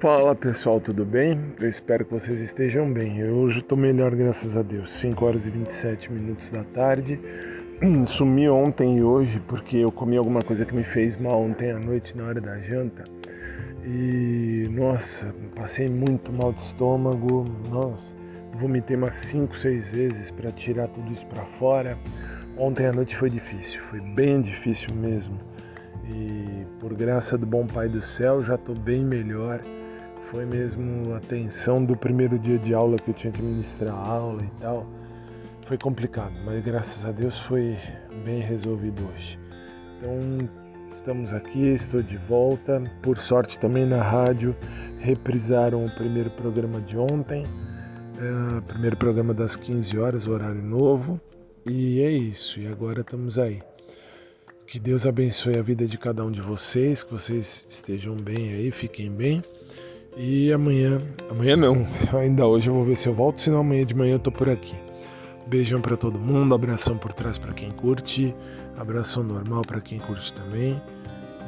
Fala pessoal, tudo bem? Eu espero que vocês estejam bem. Eu hoje estou melhor, graças a Deus. 5 horas e 27 minutos da tarde. Sumi ontem e hoje porque eu comi alguma coisa que me fez mal ontem à noite na hora da janta. E nossa, passei muito mal de estômago. Nossa, vomitei umas 5, 6 vezes para tirar tudo isso para fora. Ontem à noite foi difícil, foi bem difícil mesmo. E por graça do bom Pai do céu já estou bem melhor. Foi mesmo a tensão do primeiro dia de aula que eu tinha que ministrar a aula e tal. Foi complicado, mas graças a Deus foi bem resolvido hoje. Então estamos aqui, estou de volta. Por sorte também na rádio reprisaram o primeiro programa de ontem, é, primeiro programa das 15 horas, horário novo. E é isso, e agora estamos aí. Que Deus abençoe a vida de cada um de vocês, que vocês estejam bem aí, fiquem bem. E amanhã, amanhã não, ainda hoje eu vou ver se eu volto, senão amanhã de manhã eu tô por aqui. Beijão para todo mundo, abração por trás para quem curte, abração normal para quem curte também.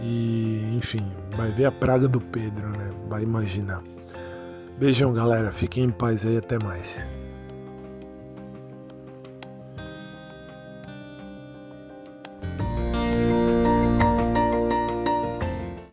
E enfim, vai ver a praga do Pedro, né? Vai imaginar. Beijão, galera. Fiquem em paz aí, até mais.